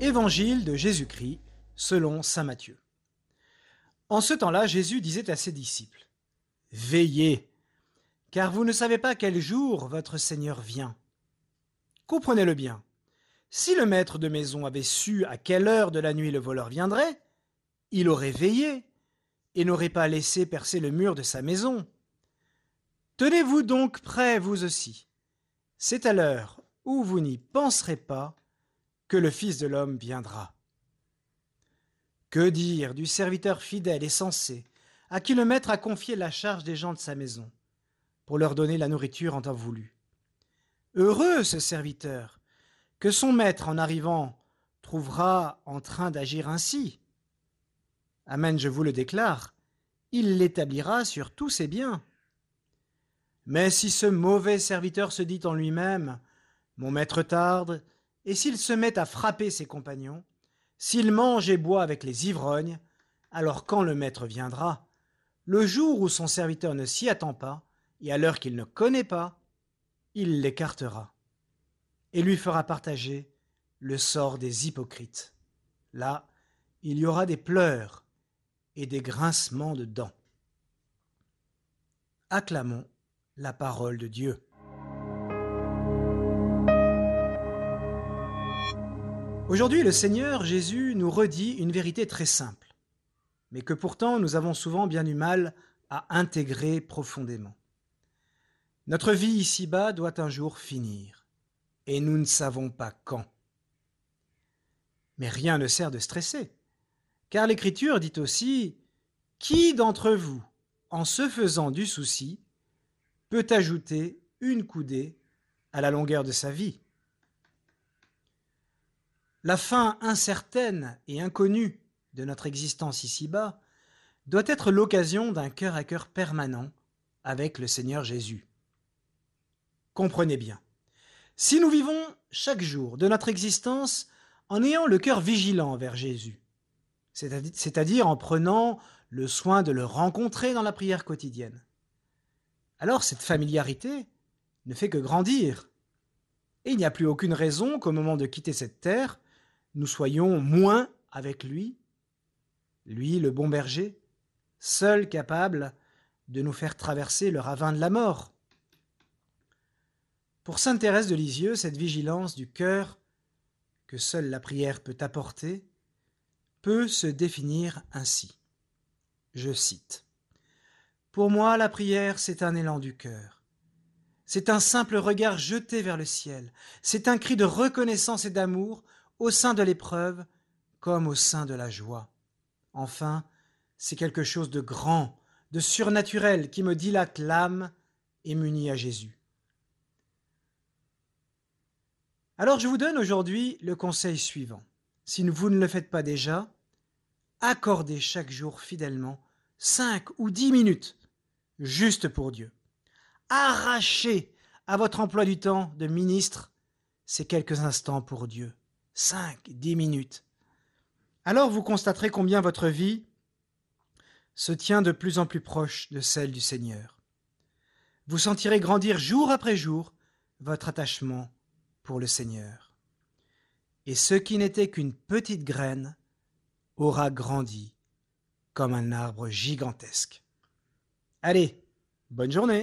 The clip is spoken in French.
Évangile de Jésus-Christ selon Saint Matthieu. En ce temps-là, Jésus disait à ses disciples, Veillez, car vous ne savez pas quel jour votre Seigneur vient. Comprenez-le bien. Si le maître de maison avait su à quelle heure de la nuit le voleur viendrait, il aurait veillé et n'aurait pas laissé percer le mur de sa maison. Tenez-vous donc prêts, vous aussi. C'est à l'heure où vous n'y penserez pas que le Fils de l'homme viendra. Que dire du serviteur fidèle et sensé, à qui le maître a confié la charge des gens de sa maison, pour leur donner la nourriture en temps voulu? Heureux ce serviteur, que son maître, en arrivant, trouvera en train d'agir ainsi. Amen, je vous le déclare, il l'établira sur tous ses biens. Mais si ce mauvais serviteur se dit en lui-même, Mon maître tarde, et s'il se met à frapper ses compagnons, s'il mange et boit avec les ivrognes, alors quand le maître viendra, le jour où son serviteur ne s'y attend pas, et à l'heure qu'il ne connaît pas, il l'écartera, et lui fera partager le sort des hypocrites. Là, il y aura des pleurs et des grincements de dents. Acclamons la parole de Dieu. Aujourd'hui, le Seigneur Jésus nous redit une vérité très simple, mais que pourtant nous avons souvent bien du mal à intégrer profondément. Notre vie ici-bas doit un jour finir, et nous ne savons pas quand. Mais rien ne sert de stresser, car l'Écriture dit aussi Qui d'entre vous, en se faisant du souci, peut ajouter une coudée à la longueur de sa vie? La fin incertaine et inconnue de notre existence ici-bas doit être l'occasion d'un cœur à cœur permanent avec le Seigneur Jésus. Comprenez bien, si nous vivons chaque jour de notre existence en ayant le cœur vigilant vers Jésus, c'est-à-dire en prenant le soin de le rencontrer dans la prière quotidienne, alors cette familiarité ne fait que grandir. Et il n'y a plus aucune raison qu'au moment de quitter cette terre, nous soyons moins avec lui, lui le bon berger, seul capable de nous faire traverser le ravin de la mort. Pour sainte Thérèse de Lisieux, cette vigilance du cœur que seule la prière peut apporter peut se définir ainsi. Je cite. Pour moi, la prière, c'est un élan du cœur. C'est un simple regard jeté vers le ciel. C'est un cri de reconnaissance et d'amour au sein de l'épreuve comme au sein de la joie. Enfin, c'est quelque chose de grand, de surnaturel qui me dilate l'âme et m'unit à Jésus. Alors je vous donne aujourd'hui le conseil suivant. Si vous ne le faites pas déjà, accordez chaque jour fidèlement cinq ou dix minutes juste pour Dieu. Arrachez à votre emploi du temps de ministre ces quelques instants pour Dieu. 5, 10 minutes. Alors vous constaterez combien votre vie se tient de plus en plus proche de celle du Seigneur. Vous sentirez grandir jour après jour votre attachement pour le Seigneur. Et ce qui n'était qu'une petite graine aura grandi comme un arbre gigantesque. Allez, bonne journée